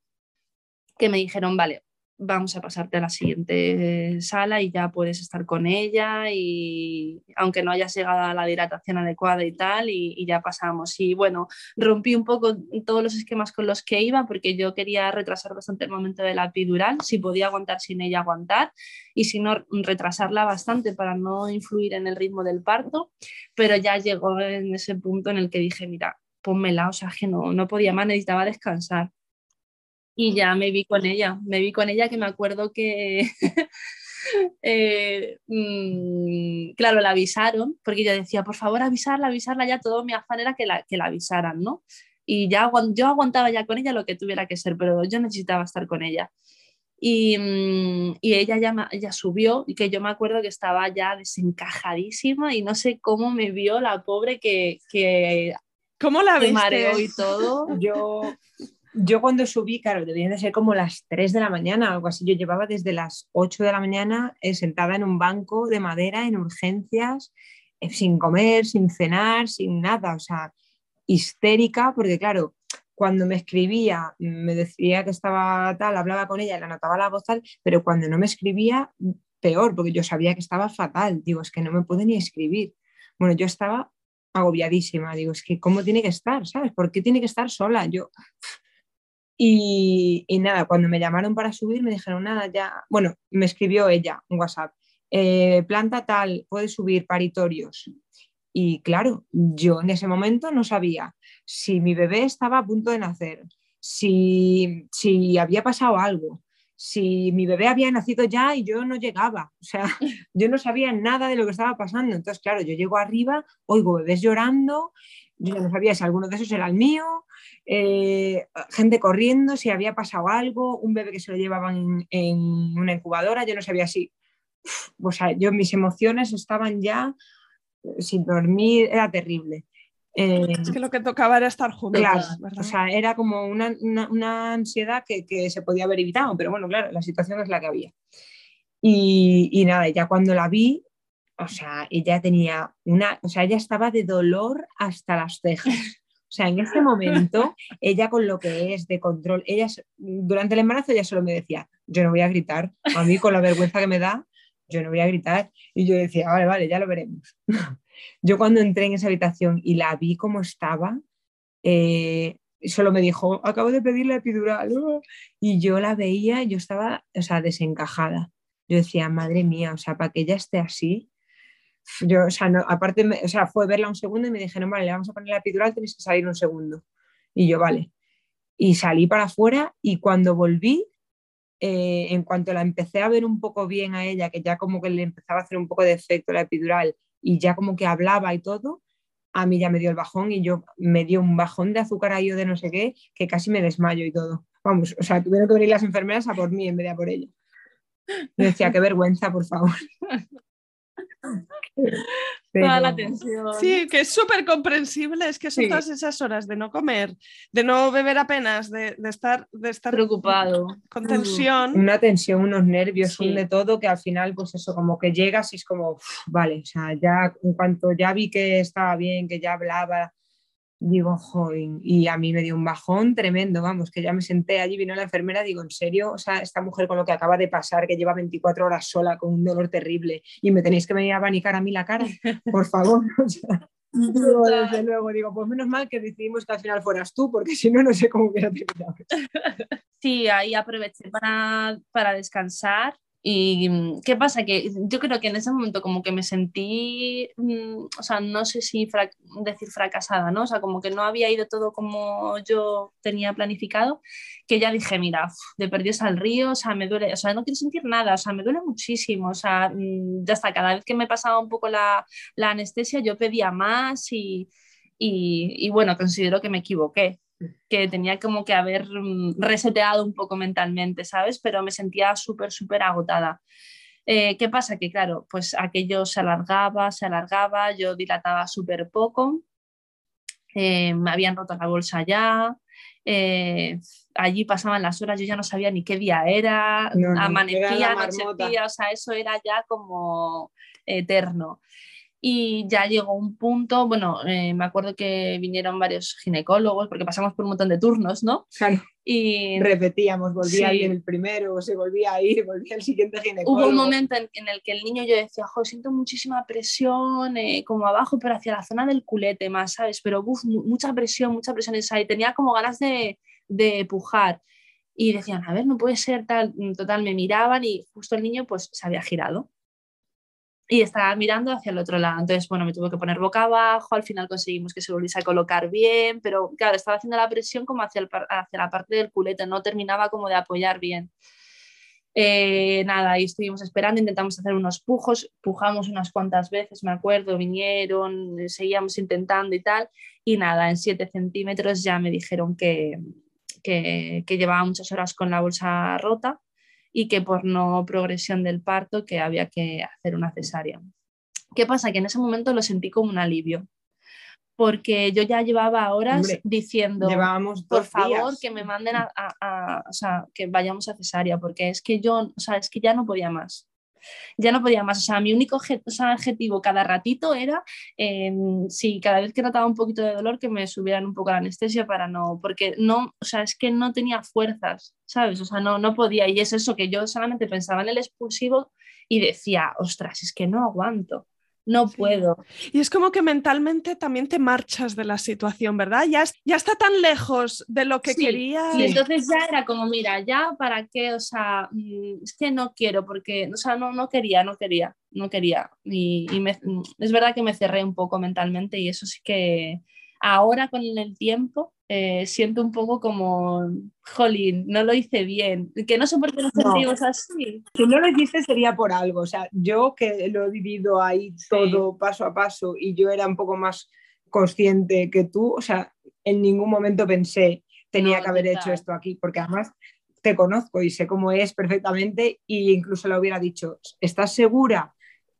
que me dijeron, vale, vamos a pasarte a la siguiente sala y ya puedes estar con ella y aunque no hayas llegado a la hidratación adecuada y tal y, y, ya pasamos. Y bueno rompí un poco todos los esquemas con los que iba porque yo quería retrasar bastante el momento de la epidural. Si podía aguantar sin ella aguantar y si no retrasarla bastante para no influir en el ritmo del parto. Pero ya llegó en ese punto en el que dije mira pónmela o sea que no, no podía más necesitaba descansar y ya me vi con ella, me vi con ella que me acuerdo que, eh, mmm, claro, la avisaron, porque yo decía, por favor, avisarla, avisarla ya, todo mi afán era que la, que la avisaran, ¿no? Y ya yo aguantaba ya con ella lo que tuviera que ser, pero yo necesitaba estar con ella. Y, mmm, y ella ya, ya subió y que yo me acuerdo que estaba ya desencajadísima y no sé cómo me vio la pobre que... que ¿Cómo la viste? mareó y todo. Yo yo cuando subí, claro, debían de ser como las 3 de la mañana, algo así. Yo llevaba desde las 8 de la mañana eh, sentada en un banco de madera en urgencias, eh, sin comer, sin cenar, sin nada, o sea, histérica, porque claro, cuando me escribía, me decía que estaba tal, hablaba con ella, le anotaba la voz tal, pero cuando no me escribía, peor, porque yo sabía que estaba fatal. Digo, es que no me puede ni escribir. Bueno, yo estaba agobiadísima. Digo, es que ¿cómo tiene que estar? ¿Sabes? ¿Por qué tiene que estar sola? Yo, y, y, nada, cuando me llamaron para subir me dijeron, nada, ya, bueno, me escribió ella un WhatsApp, eh, planta tal, puede subir paritorios. Y claro, yo en ese momento no sabía si mi bebé estaba a punto de nacer, si, si había pasado algo, si mi bebé había nacido ya y yo no llegaba. O sea, yo no sabía nada de lo que estaba pasando. Entonces, claro, yo llego arriba, oigo bebés llorando, yo no sabía si alguno de esos era el mío, eh, gente corriendo, si había pasado algo, un bebé que se lo llevaban en, una incubadora, yo no sabía si, o sea, yo mis emociones estaban ya eh, sin dormir, era terrible. Eh, es que lo que tocaba era estar juntos. Claro, ¿verdad? o sea, era como una, una, una ansiedad que, que, se podía haber evitado, pero bueno, claro, la situación es la que había. Y, y nada, ya cuando la vi, o sea, ella tenía una, o sea, ella estaba de dolor hasta las cejas. O sea, en ese momento, ella con lo que es de control, ella durante el embarazo ella solo me decía, yo no voy a gritar, a mí con la vergüenza que me da, yo no voy a gritar. Y yo decía, vale, vale, ya lo veremos. yo cuando entré en esa habitación y la vi como estaba, eh, solo me dijo, acabo de pedir la epidural. Y yo la veía, yo estaba, o sea, desencajada. Yo decía, madre mía, o sea, para que ella esté así. Yo, o sea, aparte, o sea, fue verla un segundo y me dijeron, vale, le vamos a poner la epidural, tenéis que salir un segundo. Y yo, vale. Y salí para afuera y cuando volví, eh, en cuanto la empecé a ver un poco bien a ella, que ya como que le empezaba a hacer un poco de efecto la epidural y ya como que hablaba y todo, a mí ya me dio el bajón y yo me dio un bajón de azúcar ahí o de no sé qué, que casi me desmayo y todo. Vamos, o sea, tuvieron que venir las enfermeras a por mí en vez de a por ella. Me decía, qué vergüenza, por favor. Toda la tensión. Sí, que es súper comprensible, es que son todas esas horas de no comer, de no beber apenas, de, estar, de estar preocupado, con tensión. Una tensión, unos nervios, un de todo, que al final, pues eso, como que llegas y es como, vale, o sea, ya en cuanto ya vi que estaba bien, que ya hablaba, Digo, joven, y a mí me dio un bajón tremendo, vamos, que ya me senté allí, vino la enfermera, digo, ¿en serio? O sea, esta mujer con lo que acaba de pasar, que lleva 24 horas sola con un dolor terrible y me tenéis que venir a abanicar a mí la cara, por favor. digo, desde luego, digo, pues menos mal que decidimos que al final fueras tú, porque si no, no sé cómo hubiera terminado. Sí, ahí aproveché para, para descansar ¿Y mm, qué pasa? Que yo creo que en ese momento como que me sentí, mm, o sea, no sé si decir fracasada, ¿no? O sea, como que no había ido todo como yo tenía planificado, que ya dije, mira, de perdidos al río, o sea, me duele, o sea, no quiero sentir nada, o sea, me duele muchísimo, o sea, mm, ya está, cada vez que me pasaba un poco la, la anestesia yo pedía más y, y bueno, considero que me equivoqué, que tenía como que haber mm, reseteado un poco mentalmente, ¿sabes? Pero me sentía súper, súper agotada. Eh, ¿Qué pasa? Que claro, pues aquello se alargaba, se alargaba, yo dilataba súper poco, eh, me habían roto la bolsa ya, eh, allí pasaban las horas, yo ya no sabía ni qué día era, amanecía, anochecía, o sea, eso era ya como eterno y ya llegó un punto, bueno, eh, me acuerdo que vinieron varios ginecólogos, porque pasamos por un montón de turnos, ¿no? Claro. Y repetíamos, volvía alguien el primero, se volvía a ir, volvía el siguiente ginecólogo. Hubo un momento en, el que el niño yo decía, jo, siento muchísima presión, eh, como abajo, pero hacia la zona del culete más, ¿sabes? Pero uf, mucha presión, mucha presión esa, y tenía como ganas de, de pujar. Y decían, a ver, no puede ser tal, total, me miraban y justo el niño pues se había girado y estaba mirando hacia el otro lado. Entonces, bueno, me tuve que poner boca abajo, al final conseguimos que se volviese a colocar bien, pero claro, estaba haciendo la presión como hacia, hacia la parte del culete, no terminaba como de apoyar bien. Eh, nada, ahí estuvimos esperando, intentamos hacer unos pujos, pujamos unas cuantas veces, me acuerdo, vinieron, seguíamos intentando y tal, y nada, en 7 centímetros ya me dijeron que, que llevaba muchas horas con la bolsa rota y que por no progresión del parto que había que hacer una cesárea. ¿Qué pasa? Que en ese momento lo sentí como un alivio, porque yo ya llevaba horas diciendo, por favor, que me manden a, o sea, que vayamos a cesárea, porque es que yo, o sea, es que ya no podía más ya no podía más. O sea, mi único objetivo cada ratito era, em, si cada vez que notaba un poquito de dolor, que me subieran un poco la anestesia para no, porque no, o sea, es que no tenía fuerzas, ¿sabes? O sea, no, no podía. Y es eso que yo solamente pensaba en el expulsivo y decía, ostras, es que no aguanto no puedo. Y es como que mentalmente también te marchas de la situación, ¿verdad? Ya, ya está tan lejos de lo que quería. Y entonces ya era como, mira, ya para qué, o sea, mm, es que no quiero, porque, o sea, no, no quería, no quería, no quería. Y, es verdad que me cerré un poco mentalmente y eso sí que ahora con el tiempo eh, siento un poco como, jolín, no lo hice bien, que no sé por qué nos sentimos así. Si no lo hiciste sería por algo, o sea, yo que lo he vivido ahí todo paso a paso y yo era un poco más consciente que tú, o sea, en ningún momento pensé tenía que haber hecho esto aquí, porque además te conozco y sé cómo es perfectamente e incluso lo hubiera dicho, ¿estás segura?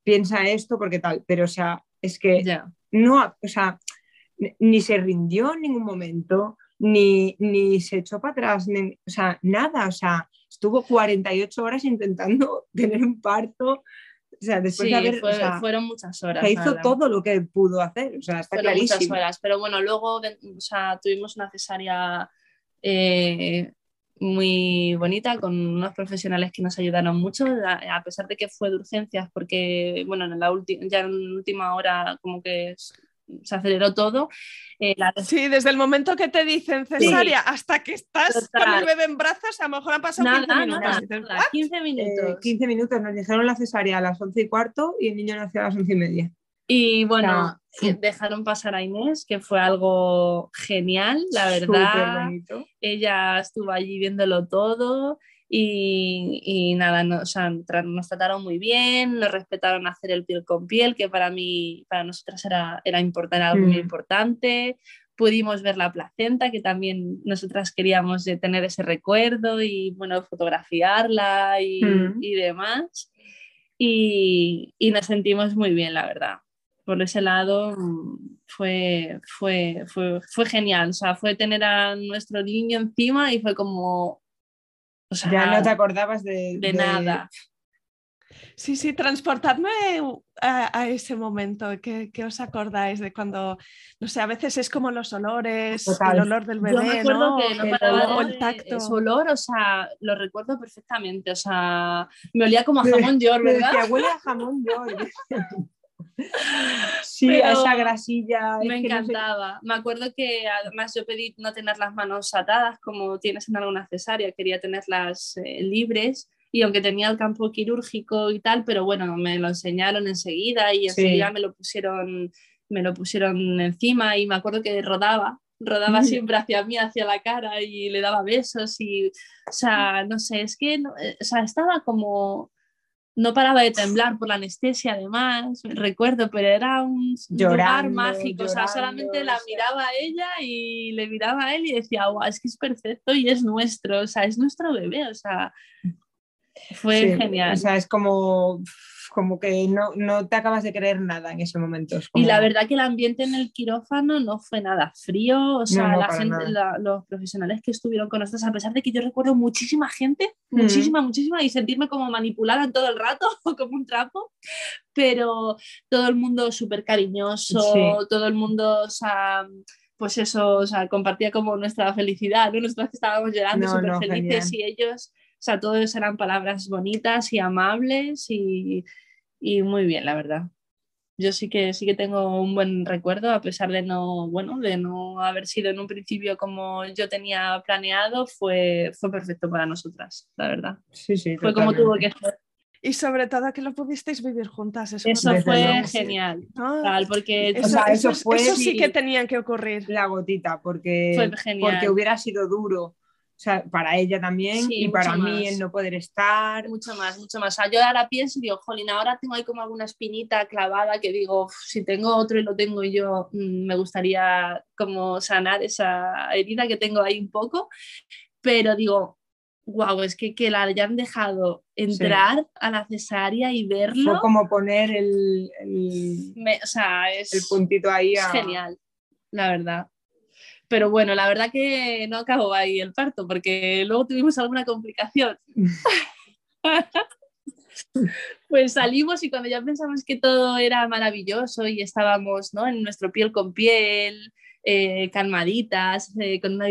Piensa esto porque tal, pero o sea, es que no, o sea, ni se rindió en ningún momento, ni, ni se echó para atrás, o sea, nada, o sea, estuvo 48 horas intentando tener un parto. O sea, después de haber, fueron muchas horas. Se hizo todo lo que pudo hacer, o sea, está fueron muchas horas, pero bueno, luego o sea, tuvimos una cesárea eh, muy bonita con unos profesionales que nos ayudaron mucho, a, pesar de que fue de urgencias, porque bueno, en la ya en última hora como que se aceleró todo. Eh, sí, desde el momento que te dicen cesárea hasta que estás con el bebé en brazos, a lo mejor han pasado 15 minutos. 15 minutos. 15 eh, minutos, nos dijeron la cesárea a las 11 y cuarto y el niño nació a las 11 y media. Y bueno, dejaron pasar a Inés, que fue algo genial, la verdad. Ella estuvo allí viéndolo todo y, nada, no, nos trataron muy bien, nos respetaron hacer el piel con piel, que para mí, para nosotras era, era importante, algo muy mm. importante. Pudimos ver la placenta, que también nosotras queríamos tener ese recuerdo y, bueno, fotografiarla y, mm. y demás. Y, y, nos sentimos muy bien, la verdad por ese lado mm, fue, fue, fue, fue, genial. O sea, fue tener a nuestro niño encima y fue como... O sea, ya no te acordabas de, de, nada. Sí, sí, transportadme a, ese momento, ¿Qué, os acordáis de cuando, no sé, a veces es como los olores, el olor del bebé, Yo me acuerdo Que no paraba el, tacto. Su olor, o sea, lo recuerdo perfectamente, o sea, me olía como a jamón york, ¿verdad? Que huele a jamón york. Sí, esa grasilla. Me encantaba. Me acuerdo que además yo pedí no tener las manos atadas como tienes en alguna cesárea, quería tenerlas eh, libres y aunque tenía el campo quirúrgico y tal, pero bueno, me lo enseñaron enseguida y enseguida me lo pusieron me lo pusieron encima y me acuerdo que rodaba, rodaba siempre hacia mí, hacia la cara y le daba besos y, o sea, no sé, es que, eh, o sea, estaba como no paraba de temblar por la anestesia además, recuerdo, pero era un lugar mágico, o sea, solamente la miraba a ella y le miraba a él y decía, wow, es que es perfecto y es nuestro, o sea, es nuestro bebé, o sea, fue genial. O sea, es como como que no, no, te acabas de creer nada en ese momento. Y la verdad que el ambiente en el quirófano no fue nada frío, o sea, la gente, los profesionales que estuvieron con nosotros, a pesar de que yo recuerdo muchísima gente, mm. muchísima, muchísima, y sentirme como manipulada todo el rato, como un trapo, pero todo el mundo súper cariñoso, todo el mundo, o sea pues eso, o sea, compartía como nuestra felicidad, ¿no? Nosotros que estábamos llorando súper felices y ellos, o sea, todos eran palabras bonitas y amables y, y muy bien, la verdad. Yo sí que sí que tengo un buen recuerdo, a pesar de no, bueno, de no haber sido en un principio como yo tenía planeado, fue, fue perfecto para nosotras, la verdad. Sí, sí. Fue como tuvo que ser. Y sobre todo que lo pudisteis vivir juntas. Eso, fue genial. porque eso, sí que tenían que ocurrir. La gotita, porque, porque hubiera sido duro o sea, para ella también y para mí el no poder estar. Mucho más, mucho más. O sea, yo ahora pienso y digo, jolín, ahora tengo ahí como alguna espinita clavada que digo, si tengo otro y lo tengo yo, mm, me gustaría como sanar esa herida que tengo ahí un poco. Pero digo, wow, es que, que la hayan dejado entrar a la cesárea y verlo. Fue como poner el, el, o sea, es, el puntito ahí. Es genial, la verdad. Pero bueno, la verdad que no acabó ahí el parto porque luego tuvimos alguna complicación. pues salimos y cuando ya pensamos que todo era maravilloso y estábamos ¿no? en nuestro piel con piel, eh, calmaditas, eh, con una,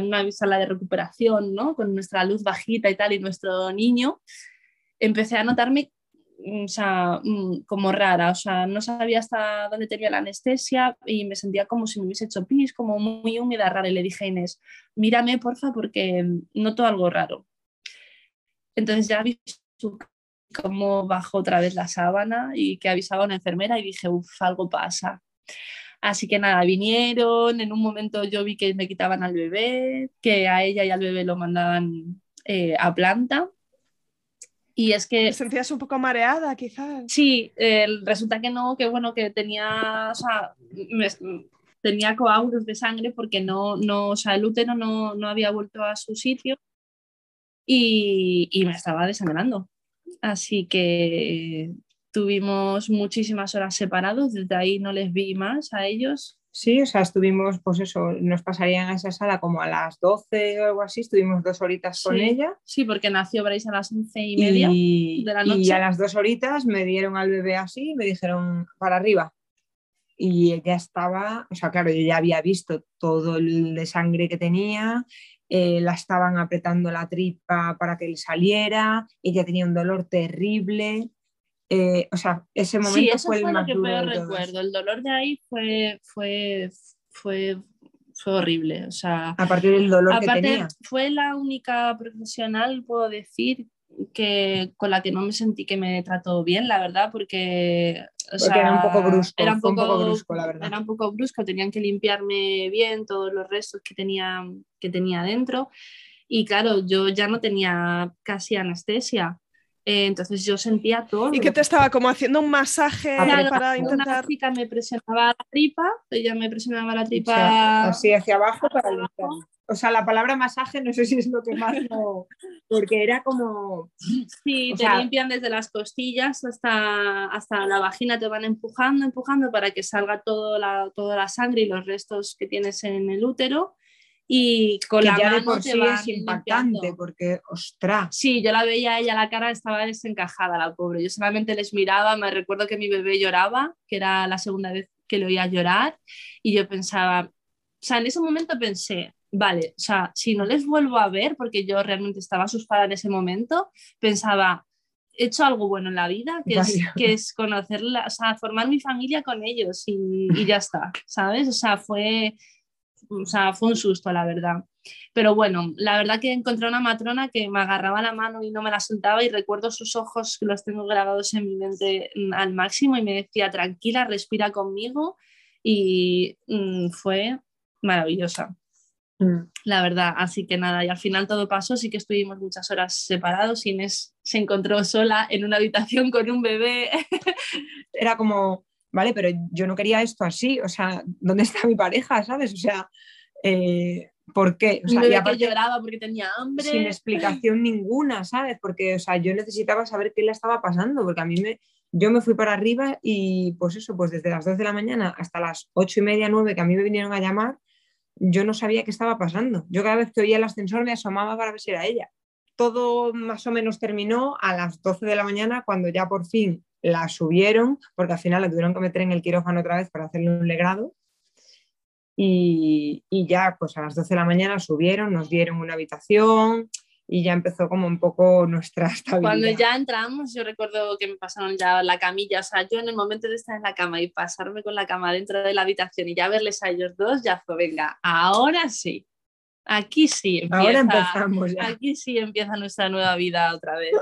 una sala de recuperación, ¿no? con nuestra luz bajita y tal, y nuestro niño, empecé a notarme o sea, mm, como rara, o sea, no sabía hasta dónde tenía la anestesia y me sentía como si me hubiese hecho pis, como muy húmeda, rara, y le dije a Inés, mírame porfa porque noto algo raro. Entonces ya vi cómo bajó otra vez la sábana y que avisaba a una enfermera y dije, uff, algo pasa. Así que nada, vinieron, en un momento yo vi que me quitaban al bebé, que a ella y al bebé lo mandaban eh, a planta y es que... ¿Te sentías un poco mareada, quizás? Sí, resulta que no, que bueno, que tenía, o sea, tenía coágulos de sangre porque no, no, o sea, el útero no, no había vuelto a su sitio y, y, me estaba desangrando. Así que tuvimos muchísimas horas separados, desde ahí no les vi más a ellos Sí, o sea, estuvimos, pues eso, nos pasarían a esa sala como a las 12 o algo así, estuvimos dos horitas con ella. Sí, porque nació Bryce a las once y media de la noche. Y a las dos horitas me dieron al bebé así, me dijeron para arriba. Y ella estaba, o sea, claro, yo ya había visto todo el de sangre que tenía, eh, la estaban apretando la tripa para que le saliera, ella tenía un dolor terrible. Eh, o sea, ese momento fue, el más lo que peor recuerdo. El dolor de ahí fue, fue, fue, fue horrible. O sea, a partir del dolor que tenía. Fue la única profesional, puedo decir, que con la que no me sentí que me trató bien, la verdad, porque, era un poco brusco. Era un poco, brusco, la verdad. Era un poco brusco, tenían que limpiarme bien todos los restos que tenía, que tenía dentro. Y claro, yo ya no tenía casi anestesia. Eh, entonces yo sentía todo. ¿Y qué te estaba como haciendo un masaje para intentar? Una me presionaba la tripa, ella me presionaba la tripa. así hacia abajo para limpiar o sea, la palabra masaje no sé si es lo que más no, porque era como... Sí, te limpian desde las costillas hasta, hasta la vagina, te van empujando, empujando para que salga todo la, toda la sangre y los restos que tienes en el útero. Y con la ya de por sí es impactante porque, ostras. Sí, yo la veía ella, la cara estaba desencajada, la pobre. Yo solamente les miraba, me recuerdo que mi bebé lloraba, que era la segunda vez que lo oía llorar, y yo pensaba, o sea, en ese momento pensé, vale, o sea, si no les vuelvo a ver, porque yo realmente estaba asustada en ese momento, pensaba, he hecho algo bueno en la vida, que, es, que es conocerla, o sea, formar mi familia con ellos y, y, ya está, ¿sabes? O sea, fue, o sea, fue un susto, la verdad. Pero bueno, la verdad que encontré una matrona que me agarraba la mano y no me la soltaba y recuerdo sus ojos que los tengo grabados en mi mente mm, al máximo y me decía, tranquila, respira conmigo y mm, fue maravillosa. Mm. La verdad, así que nada, y al final todo pasó, sí que estuvimos muchas horas separados, Inés se encontró sola en una habitación con un bebé. Era como, vale, pero yo no quería esto así, o sea, ¿dónde está mi pareja, sabes? O sea, eh, ¿por qué? O sea, y lloraba porque tenía hambre. Sin explicación ninguna, ¿sabes? Porque, o sea, yo necesitaba saber qué le estaba pasando, porque a mí me, yo me fui para arriba y pues eso, pues desde las 2 de la mañana hasta las 8 y media, 9 que a mí me vinieron a llamar, yo no sabía qué estaba pasando. Yo cada vez que oía el ascensor me asomaba para ver si era ella. Todo más o menos terminó a las 12 de la mañana cuando ya por fin la subieron, porque al final la tuvieron que meter en el quirófano otra vez para hacerle un legrado. Y, y ya pues a las 12 de la mañana subieron, nos dieron una habitación, y ya empezó como un poco nuestra estabilidad. Cuando ya entramos, yo recuerdo que me pasaron ya la camilla, o sea, yo en el momento de estar en la cama y pasarme con la cama dentro de la habitación y ya verles a ellos dos, ya fue, venga, ahora sí, aquí sí empieza, ahora empezamos ya. aquí sí empieza nuestra nueva vida otra vez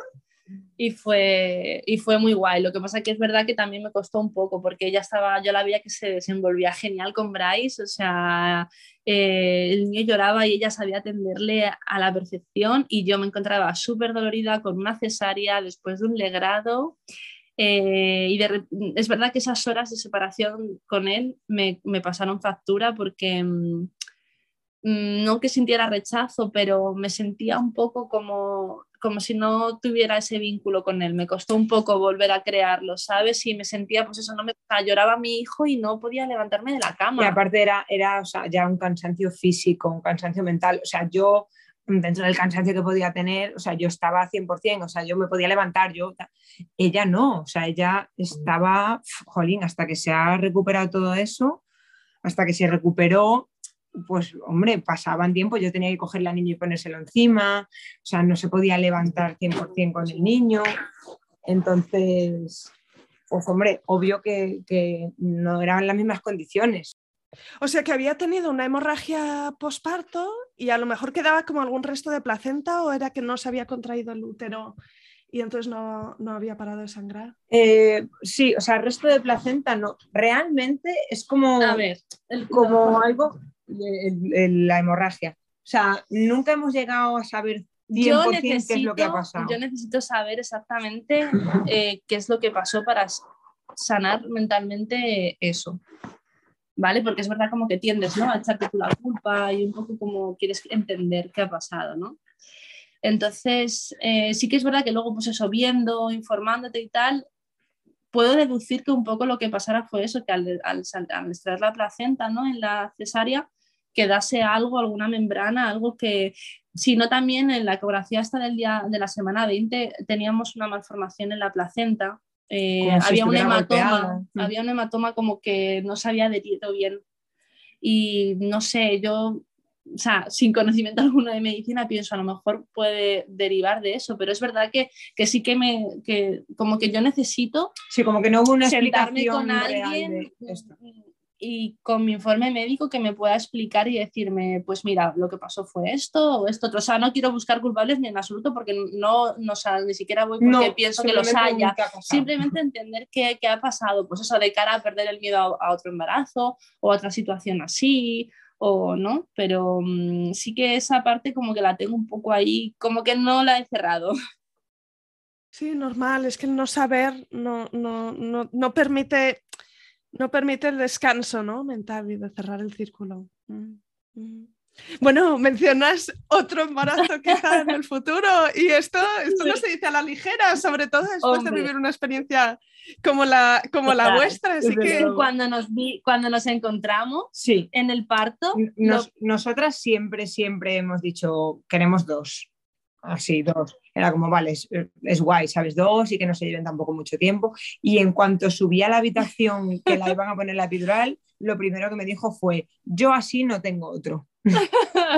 y fue, y fue muy guay. Lo que pasa que es verdad que también me costó un poco porque ella estaba, yo la veía que se desenvolvía genial con Bryce, o sea, eh, el niño lloraba y ella sabía atenderle a la perfección y yo me encontraba súper dolorida con una cesárea después de un legrado. Eh, y es verdad que esas horas de separación con él me, me pasaron factura porque mm, mm, no que sintiera rechazo, pero me sentía un poco como como si no tuviera ese vínculo con él. Me costó un poco volver a crearlo, ¿sabes? Y me sentía, pues eso, no me lloraba mi hijo y no podía levantarme de la cama. Y aparte era, era o sea, ya un cansancio físico, un cansancio mental. O sea, yo dentro del cansancio que podía tener, o sea, yo estaba 100%, o sea, yo me podía levantar, yo, ella no, o sea, ella estaba, jolín, hasta que se ha recuperado todo eso, hasta que se recuperó, pues hombre, pasaban tiempo, yo tenía que coger la niña y ponérselo encima, o sea, no se podía levantar 100% con el niño, entonces, pues hombre, obvio que, que no eran las mismas condiciones. O sea que había tenido una hemorragia posparto y a lo mejor quedaba como algún resto de placenta o era que no se había contraído el útero y entonces no, no había parado de sangrar. Eh, sí, o sea, el resto de placenta no. Realmente es como, a ver, como algo la hemorragia. O sea, nunca hemos llegado a saber 100% qué es lo que ha pasado. Yo necesito saber exactamente eh, qué es lo que pasó para sanar mentalmente eso. ¿Vale? Porque es verdad como que tiendes ¿no? a echarte tú la culpa y un poco como quieres entender qué ha pasado, ¿no? Entonces, eh, sí que es verdad que luego, pues eso, viendo, informándote y tal, puedo deducir que un poco lo que pasara fue eso, que al, al, al extraer la placenta ¿no? en la cesárea, quedase algo, alguna membrana, algo que, si no también en la ecografía hasta del día de la semana 20 teníamos una malformación en la placenta, eh, había un hematoma, mm. había un hematoma como que no se había adherido bien. Y no sé, yo o sea, sin conocimiento alguno de medicina, pienso a lo mejor puede derivar de eso, pero es verdad que, que sí que me, que como que yo necesito... Sí, como que no hubo una sentarme explicación con alguien de esto. Y con mi informe médico que me pueda explicar y decirme, pues mira, lo que pasó fue esto o esto otro. O sea, no quiero buscar culpables ni en absoluto porque no, no o sea, ni siquiera voy porque No, pienso que los haya. Simplemente entender qué, qué ha pasado, pues eso de cara a perder el miedo a, a otro embarazo o a otra situación así o no, pero mm, sí que esa parte como que la tengo un poco ahí, como que no la he cerrado. Sí, normal, es que el no saber no, no, no, no permite, no permite el descanso ¿no? mental y de cerrar el círculo. Mm, mm. Bueno, mencionas otro embarazo quizá en el futuro y esto, esto no se dice a la ligera, sobre todo después Hombre. de vivir una experiencia como la, como la vuestra. Así que. Cuando nos, vi, cuando nos encontramos Sí, en el parto, Nos- nosotras siempre, siempre hemos dicho, queremos dos. Así, dos. Era como, vale, es, es guay, ¿sabes? Dos y que no se lleven tampoco mucho tiempo. Y en cuanto subí a la habitación que la iban a poner la epidural, lo primero que me dijo fue, yo así no tengo otro.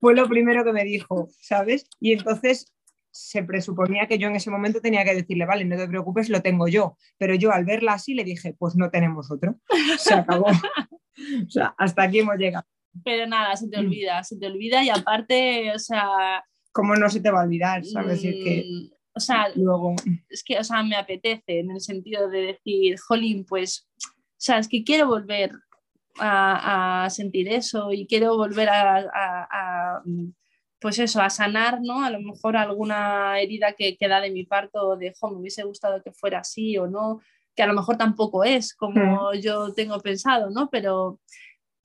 Fue lo primero que me dijo, ¿sabes? Y entonces se presuponía que yo en ese momento tenía que decirle, vale, no te preocupes, lo tengo yo. Pero yo al verla así le dije, pues no tenemos otro. Se acabó. o sea, hasta aquí hemos llegado. pero nada, se te Mm. olvida, se te olvida y aparte, o sea, ¿Cómo no se te va a olvidar? ¿Sabes? Es que mm, o sea, luego. es que, o sea, me apetece en el sentido de decir, jolín, pues, o sea, es que quiero volver a, a sentir eso y quiero volver a, a- a, mm, pues eso, a sanar, ¿no? A lo mejor alguna herida que queda de mi parto de, jo, me hubiese gustado que fuera así o no, que a lo mejor tampoco es como yo tengo pensado, ¿no? Pero,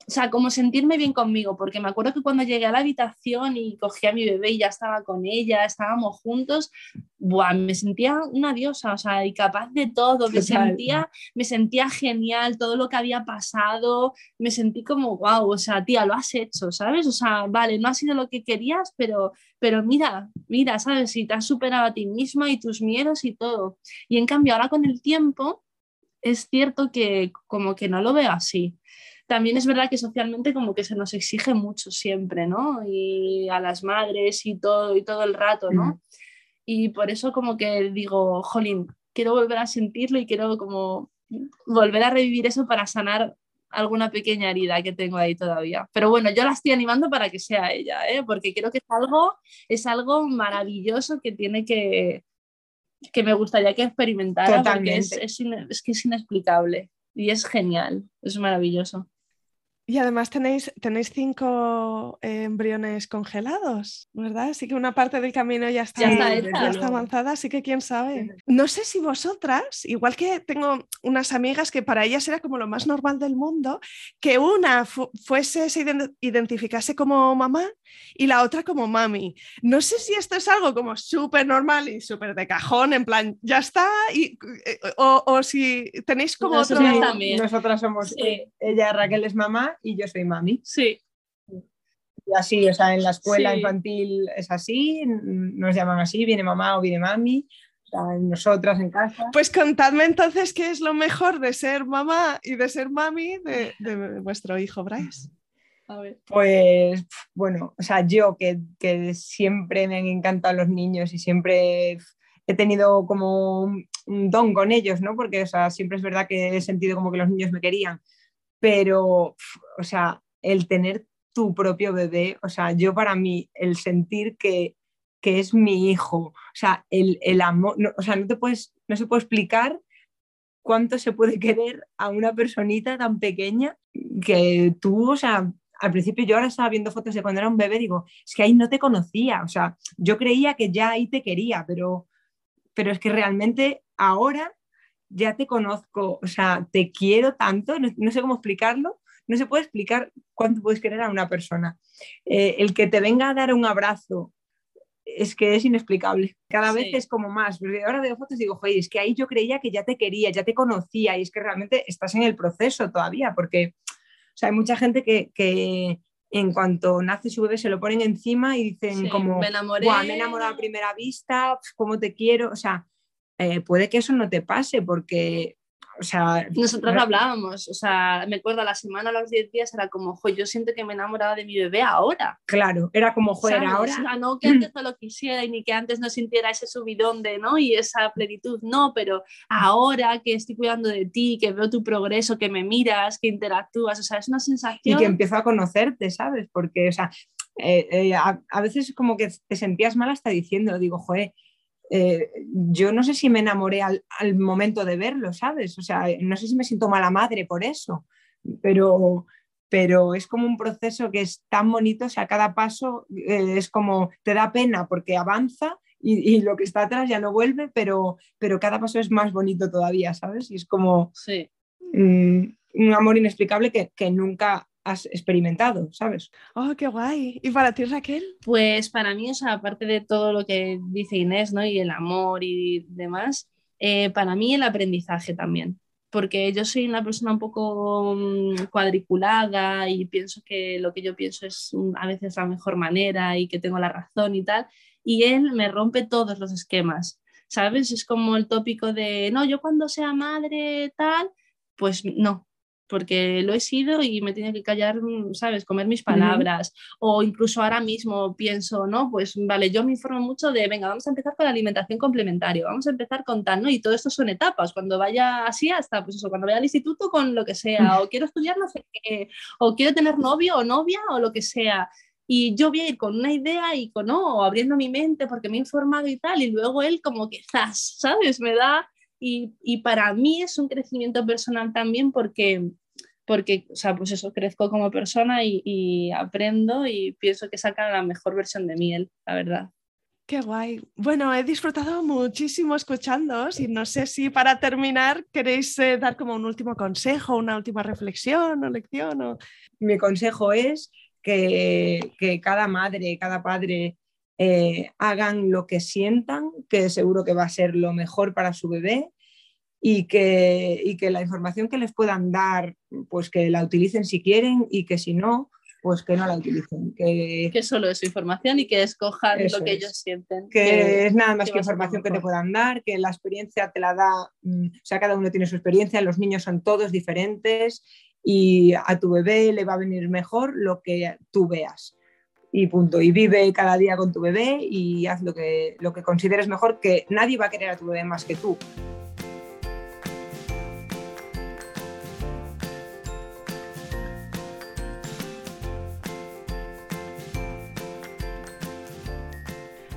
o sea, como sentirme bien conmigo, porque me acuerdo que cuando llegué a la habitación y cogí a mi bebé y ya estaba con ella, estábamos juntos, buah, me sentía una diosa, o sea, y capaz de todo, me sentía, me sentía genial, todo lo que había pasado, me sentí como, wow, o sea, tía, lo has hecho, ¿sabes? O sea, vale, no ha sido lo que querías, pero, pero mira, mira, ¿sabes? Si te has superado a ti misma y tus miedos y todo. Y en cambio, ahora con el tiempo, es cierto que como que no lo veo así también es verdad que socialmente como que se nos exige mucho siempre, ¿no? Y a las madres y todo, y todo el rato, ¿no? Mm. Y por eso como que digo, jolín, quiero volver a sentirlo y quiero como volver a revivir eso para sanar alguna pequeña herida que tengo ahí todavía. Pero bueno, yo la estoy animando para que sea ella, ¿eh? porque creo que es algo, es algo maravilloso que tiene que, que me gustaría que experimentara, porque es, Totalmente. es ine- es que es inexplicable y es genial, es maravilloso. Y además tenéis, tenéis cinco eh, embriones congelados, ¿verdad? Así que una parte del camino ya está, Ya está ya avanzada, así que quién sabe. No sé si vosotras, igual que tengo unas amigas que para ellas era como lo más normal del mundo, que una fu- fuese, se ident- identificase como mamá y la otra como mami. No sé si esto es algo como súper normal y súper de cajón, en plan, ya está, y, eh, o, o si tenéis como otro... Nosotras también. Nosotras somos, Sí. ella Raquel es mamá y yo soy mami. Sí, Y así, o sea, en la escuela Sí. infantil es así, nos llaman así, viene mamá o viene mami. O sea, nosotras en casa. Pues contadme entonces qué es lo mejor de ser mamá y de ser mami de, de vuestro hijo Bryce. Pues bueno, o sea, yo que, que siempre me han encantado los niños y siempre he tenido como un, don con ellos, ¿no? Porque, o sea, siempre es verdad que he sentido como que los niños me querían, pero, o sea, el tener tu propio bebé, o sea, yo para mí, el sentir que, que es mi hijo, o sea, el, el amor, no, o sea, no te puedes, no se puede explicar cuánto se puede querer a una personita tan pequeña que tú, o sea, al principio yo ahora estaba viendo fotos de cuando era un bebé, digo, es que ahí no te conocía, o sea, yo creía que ya ahí te quería, pero, pero es que realmente ahora ya te conozco, o sea, te quiero tanto, no, no sé cómo explicarlo, no se puede explicar cuánto puedes querer a una persona. Eh, el que te venga a dar un abrazo es que es inexplicable. Cada vez es como más. Porque ahora veo fotos y digo, joder, es que ahí yo creía que ya te quería, ya te conocía, y es que realmente estás en el proceso todavía, porque o sea, hay mucha gente que, que en cuanto nace su bebé se lo ponen encima y dicen Sí, como, me enamoré. "Buah, me he enamorado a primera vista, cómo te quiero. O sea, eh, puede que eso no te pase porque o sea... Nosotros hablábamos, o sea, me acuerdo la semana, a los 10 días, era como, jo, yo siento que me enamoraba de mi bebé ahora. Claro, era como, joder, ahora... no que antes no lo quisiera y ni que antes no sintiera ese subidón de, ¿no? Y esa plenitud, no, pero ahora que estoy cuidando de ti, que veo tu progreso, que me miras, que interactúas, o sea, es una sensación... Y que empiezo a conocerte, ¿sabes? Porque, o sea, eh, eh, a, a, veces como que te sentías mal hasta diciendo, digo, joder, eh, yo no sé si me enamoré al, momento de verlo, ¿sabes? O sea, no sé si me siento mala madre por eso, pero, pero es como un proceso que es tan bonito, o sea, cada paso eh, es como, te da pena porque avanza y, lo que está atrás ya no vuelve, pero, pero cada paso es más bonito todavía, ¿sabes? Y es como un amor inexplicable que, que nunca has experimentado, ¿sabes? Oh, qué guay. ¿Y para ti, Raquel? Pues para mí, o sea, aparte de todo lo que dice Inés, ¿no? Y el amor y demás, eh, para mí el aprendizaje también. Porque yo soy una persona un poco mm, cuadriculada y pienso que lo que yo pienso es a veces la mejor manera y que tengo la razón y tal. Y él me rompe todos los esquemas, ¿sabes? Es como el tópico de, no, yo cuando sea madre tal, pues no, porque lo he sido y me tiene que callar, ¿sabes? Comer mis palabras. O incluso ahora mismo pienso, ¿no? Pues vale, yo me informo mucho de, venga, vamos a empezar con la alimentación complementaria, vamos a empezar con tal, ¿no? Y todo esto son etapas. Cuando vaya así hasta, pues eso, cuando vaya al instituto con lo que sea, o quiero estudiar no sé qué, o quiero tener novio o novia o lo que sea. Y yo voy a ir con una idea y con, no, abriendo mi mente porque me he informado y tal, y luego él como quizás, ¿sabes? Me da... Y, y para mí es un crecimiento personal también porque porque, o sea, pues eso, crezco como persona y, aprendo y pienso que saca la mejor versión de mí, la verdad. Qué guay. Bueno, he disfrutado muchísimo escuchándoos y no sé si para terminar queréis eh, dar como un último consejo, una última reflexión o lección. O... Mi consejo es que, que cada madre, cada padre eh, hagan lo que sientan, que seguro que va a ser lo mejor para su bebé y que, que la información que les puedan dar, pues que la utilicen si quieren y que si no, pues que no la utilicen. Que, que solo es información y que escojan lo que ellos sienten. Que, es nada más que, información que te puedan dar, que la experiencia te la da, mm, o sea, cada uno tiene su experiencia, los niños son todos diferentes y a tu bebé le va a venir mejor lo que tú veas. Y punto. Y vive cada día con tu bebé y haz lo que, lo que consideres mejor, que nadie va a querer a tu bebé más que tú.